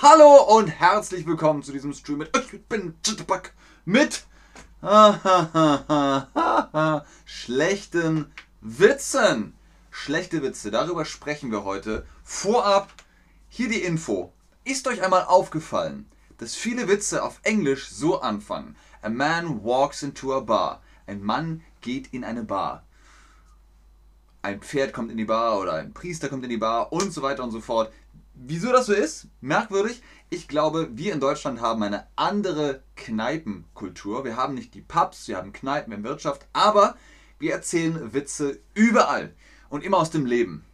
Hallo und herzlich willkommen zu diesem Stream mit ich bin Jitterbug mit schlechten Witzen. Schlechte Witze, darüber sprechen wir heute. Vorab hier die Info. Ist euch einmal aufgefallen, dass viele Witze auf Englisch so anfangen? A man walks into a bar. Ein Mann geht in eine Bar. Ein Pferd kommt in die Bar oder ein Priester kommt in die Bar und so weiter und so fort. Wieso das so ist? Merkwürdig. Ich glaube, wir in Deutschland haben eine andere Kneipenkultur. Wir haben nicht die Pubs, wir haben Kneipen in Wirtschaft, aber wir erzählen Witze überall und immer aus dem Leben.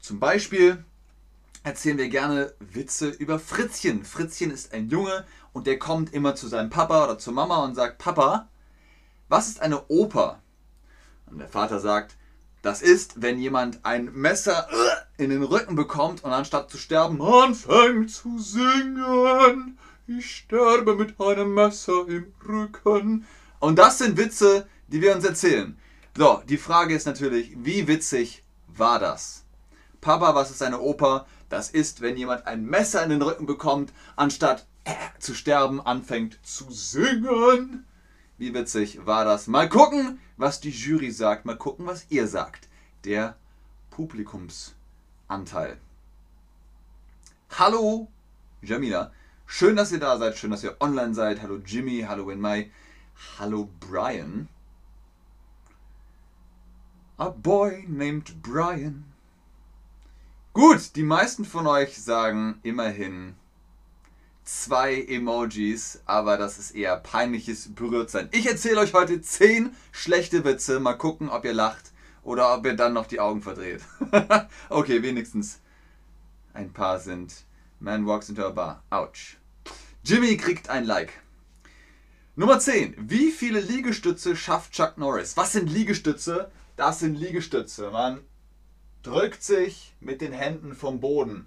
Zum Beispiel erzählen wir gerne Witze über Fritzchen. Fritzchen ist ein Junge und der kommt immer zu seinem Papa oder zur Mama und sagt, Papa, was ist eine Oper? Und der Vater sagt, das ist, wenn jemand ein Messer äh, in den Rücken bekommt und anstatt zu sterben anfängt zu singen. Ich sterbe mit einem Messer im Rücken. Und das sind Witze, die wir uns erzählen. So, die Frage ist natürlich, wie witzig war das? Papa, was ist eine Oper? Das ist, wenn jemand ein Messer in den Rücken bekommt, anstatt äh, zu sterben, anfängt zu singen. Wie witzig war das? Mal gucken, was die Jury sagt. Mal gucken, was ihr sagt. Der Publikumsanteil. Hallo, Jamila. Schön, dass ihr da seid. Schön, dass ihr online seid. Hallo Jimmy. Hallo Winmai. Hallo Brian. A boy named Brian. Gut, die meisten von euch sagen immerhin zwei Emojis, aber das ist eher peinliches Berührtsein. Ich erzähle euch heute 10 schlechte Witze. Mal gucken, ob ihr lacht oder ob ihr dann noch die Augen verdreht. okay, wenigstens ein paar sind. Man walks into a bar. Ouch. Jimmy kriegt ein Like. Nummer 10. Wie viele Liegestütze schafft Chuck Norris? Was sind Liegestütze? Das sind Liegestütze. Man drückt sich mit den Händen vom Boden.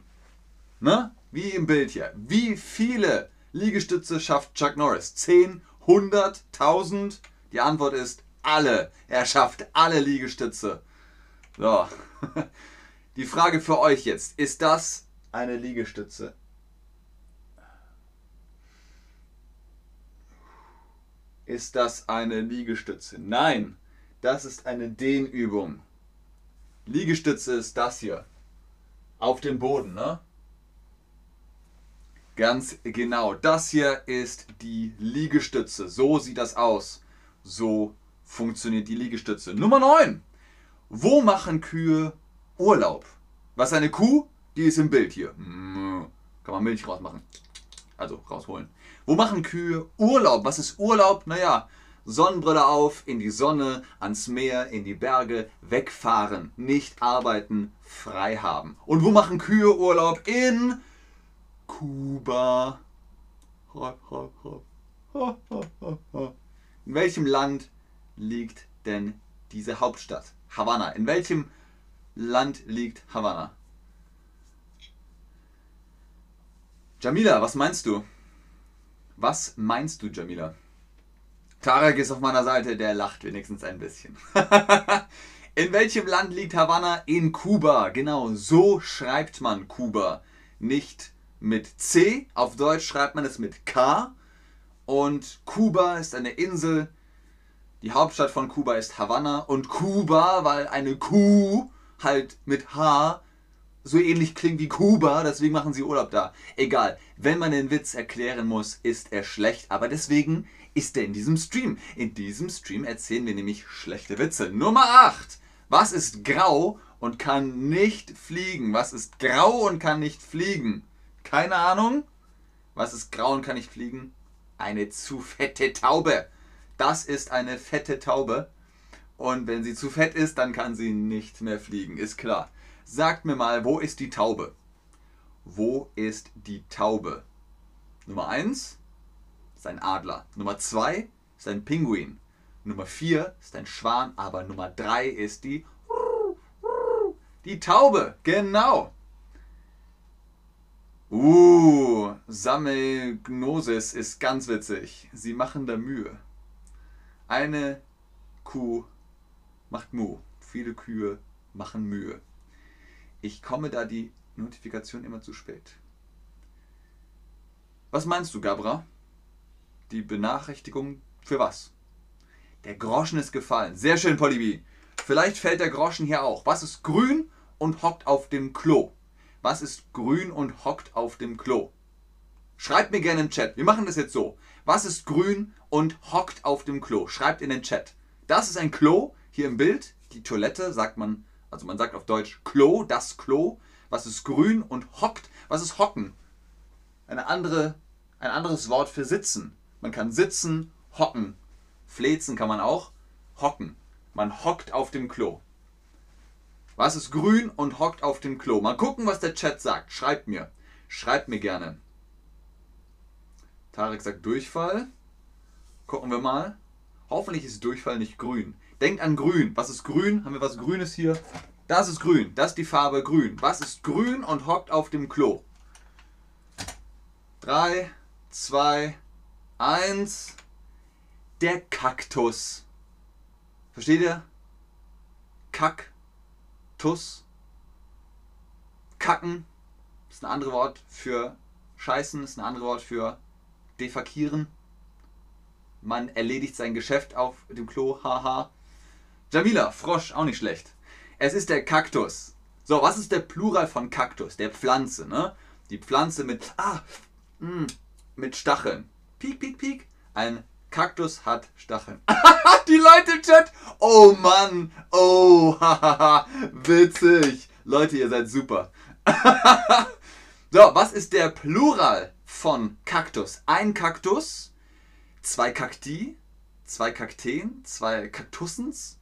Ne? Wie im Bild hier. Wie viele Liegestütze schafft Chuck Norris? 10, 100, 1000? Die Antwort ist alle. Er schafft alle Liegestütze. So. Die Frage für euch jetzt. Ist das eine Liegestütze? Ist das eine Liegestütze? Nein, das ist eine Dehnübung. Liegestütze ist das hier. Auf dem Boden, ne? Ganz genau. Das hier ist die Liegestütze. So sieht das aus. So funktioniert die Liegestütze. Nummer 9. Wo machen Kühe Urlaub? Was ist eine Kuh? Die ist im Bild hier. Kann man Milch rausmachen. Also rausholen. Wo machen Kühe Urlaub? Was ist Urlaub? Naja, Sonnenbrille auf, in die Sonne, ans Meer, in die Berge, wegfahren, nicht arbeiten, frei haben. Und wo machen Kühe Urlaub? In Kuba. In welchem Land liegt denn diese Hauptstadt? Havanna. In welchem Land liegt Havanna? Jamila, was meinst du? Was meinst du, Jamila? Tarek ist auf meiner Seite, der lacht wenigstens ein bisschen. In welchem Land liegt Havanna? In Kuba. Genau, so schreibt man Kuba. Nicht mit C. Auf Deutsch schreibt man es mit K. Und Kuba ist eine Insel. Die Hauptstadt von Kuba ist Havanna. Und Kuba, weil eine Kuh halt mit H so ähnlich klingt wie Kuba, deswegen machen sie Urlaub da. Egal, wenn man den Witz erklären muss, ist er schlecht. Aber deswegen ist er in diesem Stream. In diesem Stream erzählen wir nämlich schlechte Witze. Nummer 8. Was ist grau und kann nicht fliegen? Was ist grau und kann nicht fliegen? Keine Ahnung. Was ist grau und kann nicht fliegen? Eine zu fette Taube. Das ist eine fette Taube. Und wenn sie zu fett ist, dann kann sie nicht mehr fliegen, ist klar. Sagt mir mal, wo ist die Taube? Wo ist die Taube? Nummer 1 ist ein Adler. Nummer 2 ist ein Pinguin. Nummer 4 ist ein Schwan. Aber Nummer 3 ist die... Die Taube, genau. Uh, Sammelgnosis ist ganz witzig. Sie machen da Mühe. Eine Kuh macht Mu. Viele Kühe machen Mühe. Ich komme da die Notifikation immer zu spät. Was meinst du, Gabra? Die Benachrichtigung für was? Der Groschen ist gefallen. Sehr schön, Polybi. Vielleicht fällt der Groschen hier auch. Was ist grün und hockt auf dem Klo? Was ist grün und hockt auf dem Klo? Schreibt mir gerne im Chat. Wir machen das jetzt so. Was ist grün und hockt auf dem Klo? Schreibt in den Chat. Das ist ein Klo, hier im Bild. Die Toilette sagt man, also man sagt auf Deutsch Klo, das Klo. Was ist grün und hockt? Was ist hocken? Eine andere, ein anderes Wort für sitzen. Man kann sitzen, hocken. Flezen kann man auch. Hocken. Man hockt auf dem Klo. Was ist grün und hockt auf dem Klo? Mal gucken, was der Chat sagt. Schreibt mir. Schreibt mir gerne. Tarek sagt Durchfall. Gucken wir mal. Hoffentlich ist Durchfall nicht grün. Denkt an grün. Was ist grün? Haben wir was Grünes hier? Das ist grün. Das ist die Farbe grün. Was ist grün und hockt auf dem Klo? 3, 2, 1. Der Kaktus. Versteht ihr? Kaktus. Kacken ist ein anderes Wort für Scheißen, ist ein anderes Wort für Defakieren. Man erledigt sein Geschäft auf dem Klo, haha. Jamila, Frosch, auch nicht schlecht. Es ist der Kaktus. So, was ist der Plural von Kaktus? Der Pflanze, ne? Die Pflanze mit, ah, mh, mm, mit Stacheln. Piek, piek, piek. Ein Kaktus hat Stacheln. Die Leute im Chat. Oh Mann. Oh, hahaha. Witzig. Leute, ihr seid super. so, was ist der Plural von Kaktus? Ein Kaktus, zwei Kakti, zwei Kakteen, zwei Kaktussens,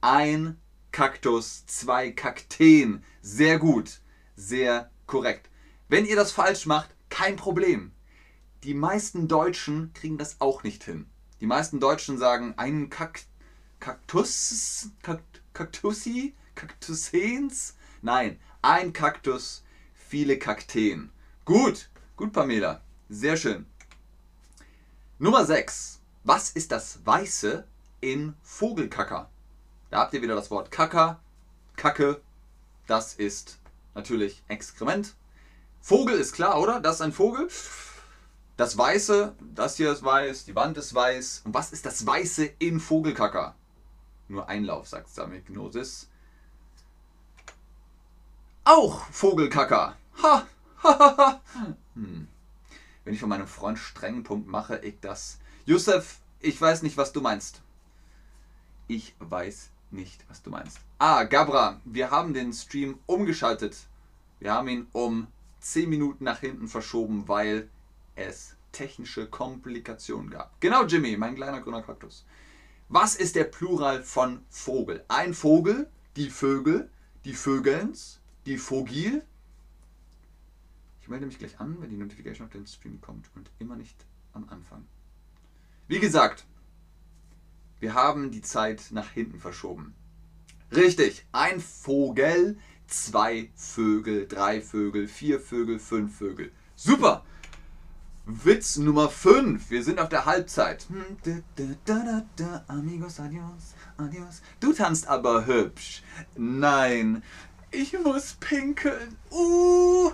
ein Kaktus, zwei Kakteen. Sehr gut. Sehr korrekt. Wenn ihr das falsch macht, kein Problem. Die meisten Deutschen kriegen das auch nicht hin. Die meisten Deutschen sagen einen Kak Kaktus, Kak Kaktusens. Nein, ein Kaktus, viele Kakteen. Gut, gut, Pamela. Sehr schön. Nummer 6. Was ist das Weiße in Vogelkacker? Da habt ihr wieder das Wort Kacker, Kacke. Das ist natürlich Exkrement. Vogel ist klar, oder? Das ist ein Vogel. Das Weiße, das hier ist weiß, die Wand ist weiß. Und was ist das Weiße in Vogelkacker? Nur Einlauf, sagt Samignosis. Auch Vogelkacker. Ha, ha, ha, ha. Hm. Wenn ich von meinem Freund strengen Punkt mache, ich das. Josef, ich weiß nicht, was du meinst. Ich weiß nicht, was du meinst. Ah, Gabra, wir haben den Stream umgeschaltet. Wir haben ihn um 10 Minuten nach hinten verschoben, weil es technische Komplikationen gab. Genau, Jimmy, mein kleiner grüner Kaktus. Was ist der Plural von Vogel? Ein Vogel, die Vögel, die Vögelns, die Vogil. Ich melde mich gleich an, wenn die Notification auf den Stream kommt und immer nicht am Anfang. Wie gesagt, wir haben die Zeit nach hinten verschoben. Richtig, ein Vogel, zwei Vögel, drei Vögel, vier Vögel, fünf Vögel. Super! Witz Nummer 5. Wir sind auf der Halbzeit. Amigos, adios, adios. Du tanzt aber hübsch. Nein, ich muss pinkeln. Uh.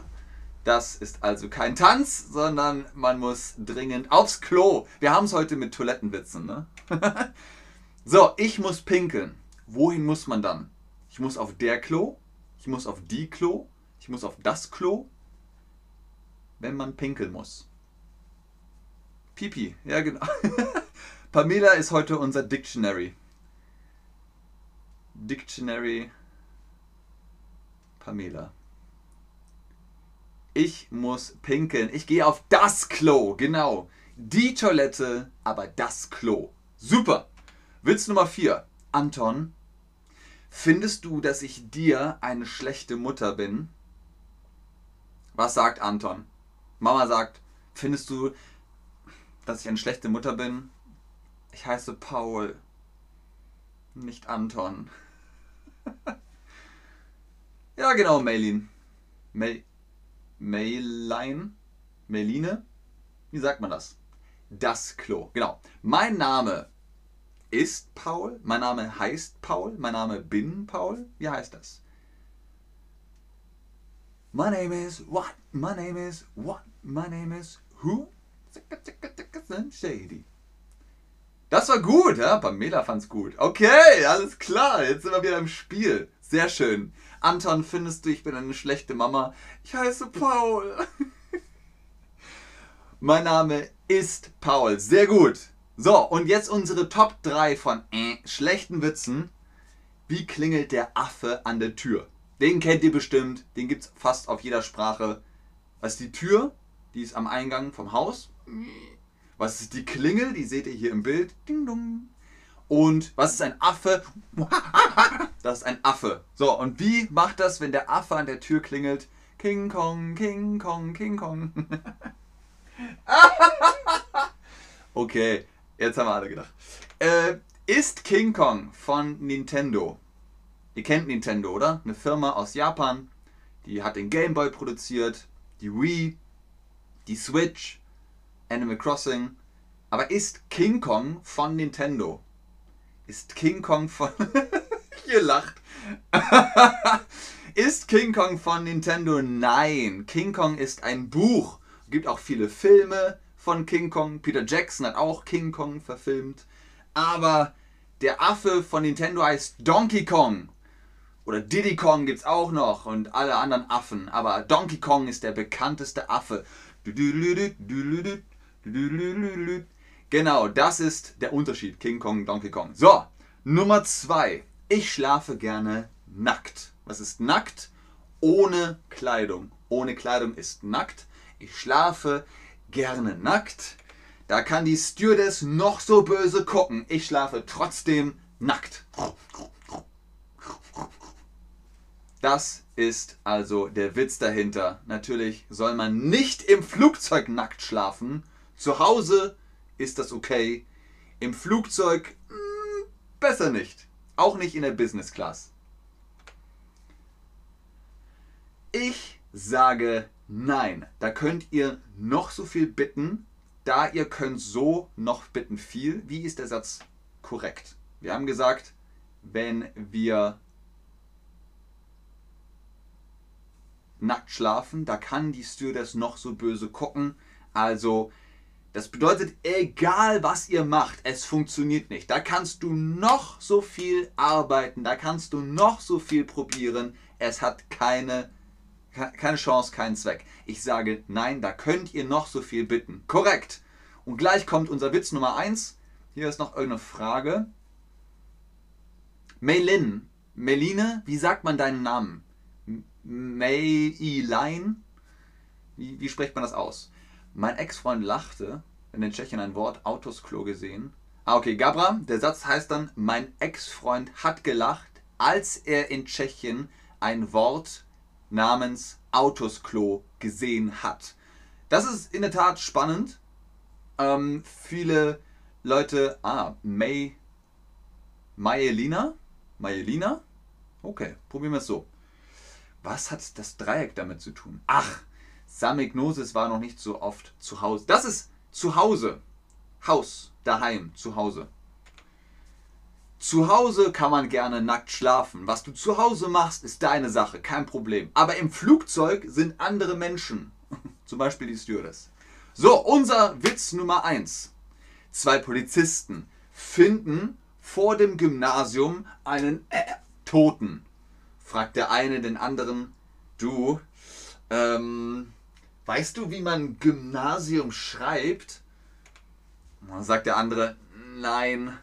Das ist also kein Tanz, sondern man muss dringend aufs Klo. Wir haben es heute mit Toilettenwitzen, ne? so, ich muss pinkeln. Wohin muss man dann? Ich muss auf der Klo, ich muss auf die Klo, ich muss auf das Klo, wenn man pinkeln muss. Pipi, ja genau. Pamela ist heute unser Dictionary. Dictionary Pamela. Ich muss pinkeln. Ich gehe auf das Klo. Genau. Die Toilette, aber das Klo. Super. Witz Nummer 4. Anton, findest du, dass ich dir eine schlechte Mutter bin? Was sagt Anton? Mama sagt, findest du, dass ich eine schlechte Mutter bin. Ich heiße Paul, nicht Anton. ja, genau, Maylin. Mel Mailine, Mailine, wie sagt man das? Das Klo, genau. Mein Name ist Paul, mein Name heißt Paul, mein Name bin Paul. Wie heißt das? My name is what? My name is what? My name is who? Shady. Das war gut, ja? Pamela fand's gut. Okay, alles klar, jetzt sind wir wieder im Spiel. Sehr schön. Anton, findest du, ich bin eine schlechte Mama? Ich heiße Paul. mein Name ist Paul. Sehr gut. So, und jetzt unsere Top 3 von äh, schlechten Witzen. Wie klingelt der Affe an der Tür? Den kennt ihr bestimmt, den gibt es fast auf jeder Sprache. Was ist die Tür? Die ist am Eingang vom Haus. Was ist die Klingel? Die seht ihr hier im Bild. Und was ist ein Affe? Das ist ein Affe. So, und wie macht das, wenn der Affe an der Tür klingelt? King Kong, King Kong, King Kong. okay, jetzt haben wir alle gedacht. Äh, ist King Kong von Nintendo Ihr kennt Nintendo, oder? Eine Firma aus Japan, die hat den Game Boy produziert, die Wii, die Switch, Animal Crossing. Aber ist King Kong von Nintendo? Ist King Kong von. Ihr lacht. ist King Kong von Nintendo? Nein. King Kong ist ein Buch. Es gibt auch viele Filme von King Kong. Peter Jackson hat auch King Kong verfilmt. Aber der Affe von Nintendo heißt Donkey Kong. Oder Diddy Kong gibt es auch noch und alle anderen Affen. Aber Donkey Kong ist der bekannteste Affe. Genau, das ist der Unterschied. King Kong, Donkey Kong. So, Nummer zwei. Ich schlafe gerne nackt. Was ist nackt? Ohne Kleidung. Ohne Kleidung ist nackt. Ich schlafe gerne nackt. Da kann die Stewardess noch so böse gucken. Ich schlafe trotzdem nackt. Das ist also der Witz dahinter. Natürlich soll man nicht im Flugzeug nackt schlafen. Zu Hause ist das okay. Im Flugzeug mh, hm, besser nicht. Auch nicht in der Business Class. Ich sage nein. Da könnt ihr noch so viel bitten. Da ihr könnt so noch bitten viel. Wie ist der Satz korrekt? Wir haben gesagt, wenn wir nackt schlafen. Da kann die Stewardess noch so böse gucken. Also, das bedeutet, egal was ihr macht, es funktioniert nicht. Da kannst du noch so viel arbeiten, da kannst du noch so viel probieren. Es hat keine, keine Chance, keinen Zweck. Ich sage, nein, da könnt ihr noch so viel bitten. Korrekt. Und gleich kommt unser Witz Nummer 1. Hier ist noch irgendeine Frage. Meilin, Meline, wie sagt man deinen Namen? Meilein. Wie, wie spricht man das aus? Mein Ex-Freund lachte, in den Tschechien ein Wort Autosklo gesehen. Ah, okay, Gabra, der Satz heißt dann, mein Ex-Freund hat gelacht, als er in Tschechien ein Wort namens Autosklo gesehen hat. Das ist in der Tat spannend. Ähm, viele Leute, ah, May, Mayelina? Mayelina? Okay, probieren wir es so. Was hat das Dreieck damit zu tun? Ach, Samignosis war noch nicht so oft zu Hause. Das ist zu Hause. Haus, daheim, zu Hause. Zu Hause kann man gerne nackt schlafen. Was du zu Hause machst, ist deine Sache, kein Problem. Aber im Flugzeug sind andere Menschen. Zum Beispiel die Stewardess. So, unser Witz Nummer 1. Zwei Polizisten finden vor dem Gymnasium einen äh, Toten fragt der eine den anderen, du, ähm, weißt du, wie man Gymnasium schreibt? Und dann sagt der andere, nein.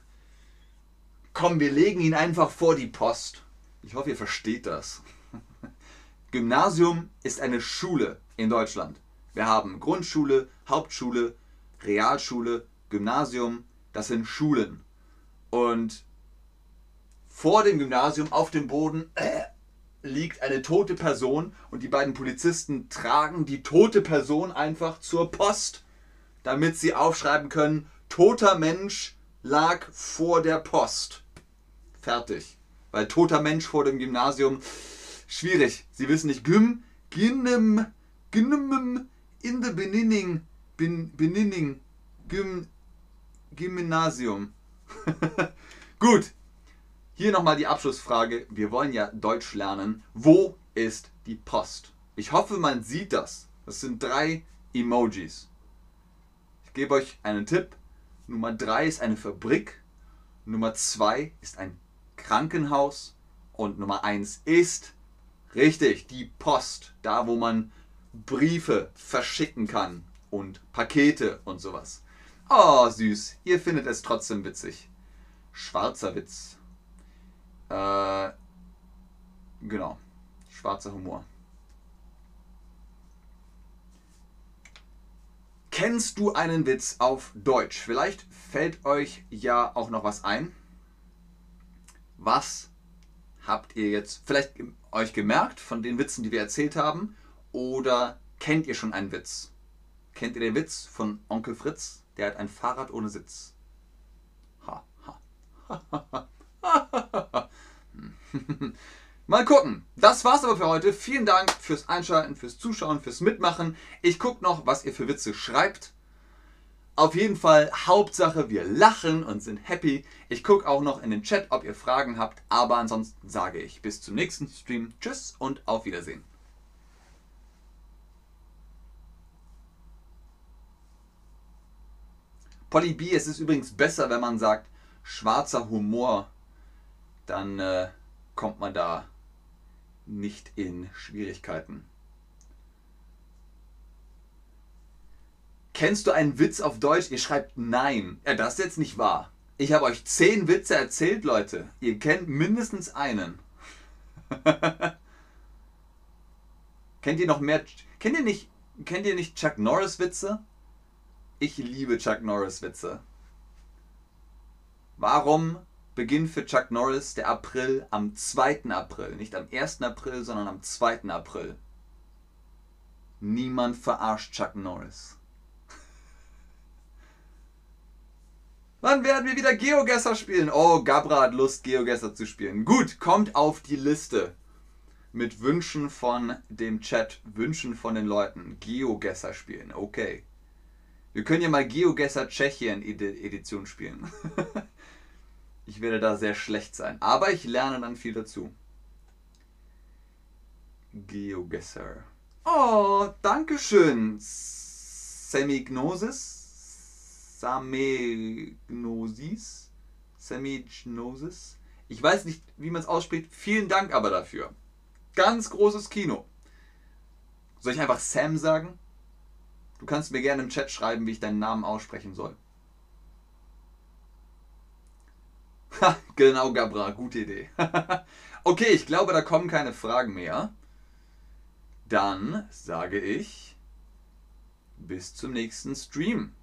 Komm, wir legen ihn einfach vor die Post. Ich hoffe, ihr versteht das. Gymnasium ist eine Schule in Deutschland. Wir haben Grundschule, Hauptschule, Realschule, Gymnasium. Das sind Schulen. Und vor dem Gymnasium auf dem Boden äh, liegt eine tote Person und die beiden Polizisten tragen die tote Person einfach zur Post, damit sie aufschreiben können, toter Mensch lag vor der Post. Fertig. Weil toter Mensch vor dem Gymnasium, schwierig. Sie wissen nicht, Gym, Gym, Gnmm in the beginning, bin, beginning, Gym, Gymnasium. Gut, hier nochmal die Abschlussfrage. Wir wollen ja Deutsch lernen. Wo ist die Post? Ich hoffe, man sieht das. Das sind drei Emojis. Ich gebe euch einen Tipp. Nummer drei ist eine Fabrik. Nummer zwei ist ein Krankenhaus. Und Nummer eins ist richtig die Post. Da, wo man Briefe verschicken kann und Pakete und sowas. Oh, süß. Ihr findet es trotzdem witzig. Schwarzer Witz. Äh, genau. Schwarzer Humor. Kennst du einen Witz auf Deutsch? Vielleicht fällt euch ja auch noch was ein. Was habt ihr jetzt vielleicht euch gemerkt von den Witzen, die wir erzählt haben? Oder kennt ihr schon einen Witz? Kennt ihr den Witz von Onkel Fritz? Der hat ein Fahrrad ohne Sitz. Ha, ha. Mal gucken. Das war's aber für heute. Vielen Dank fürs Einschalten, fürs Zuschauen, fürs Mitmachen. Ich gucke noch, was ihr für Witze schreibt. Auf jeden Fall, Hauptsache, wir lachen und sind happy. Ich gucke auch noch in den Chat, ob ihr Fragen habt. Aber ansonsten sage ich bis zum nächsten Stream. Tschüss und auf Wiedersehen. Polly B, es ist übrigens besser, wenn man sagt schwarzer Humor. Dann äh, kommt man da nicht in Schwierigkeiten. Kennst du einen Witz auf Deutsch? Ihr schreibt nein. Ja, das ist jetzt nicht wahr. Ich habe euch zehn Witze erzählt, Leute. Ihr kennt mindestens einen. kennt ihr noch mehr? Kennt ihr nicht? Kennt ihr nicht Chuck Norris Witze? Ich liebe Chuck Norris Witze. Warum beginnt für Chuck Norris der April am 2. April? Nicht am 1. April, sondern am 2. April. Niemand verarscht Chuck Norris. Wann werden wir wieder Geogesser spielen? Oh, Gabra hat Lust, Geogesser zu spielen. Gut, kommt auf die Liste. Mit Wünschen von dem Chat, Wünschen von den Leuten. Geogesser spielen, okay. Wir können ja mal GeoGuessr Tschechien Edition spielen. ich werde da sehr schlecht sein. Aber ich lerne dann viel dazu. GeoGuessr. Oh, danke schön. Semignosis? Samegnosis? Semignosis? Ich weiß nicht, wie man es ausspricht. Vielen Dank aber dafür. Ganz großes Kino. Soll ich einfach Sam sagen? Du kannst mir gerne im Chat schreiben, wie ich deinen Namen aussprechen soll. Ha, genau, Gabra, gute Idee. okay, ich glaube, da kommen keine Fragen mehr. Dann sage ich bis zum nächsten Stream.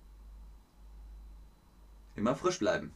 Immer frisch bleiben.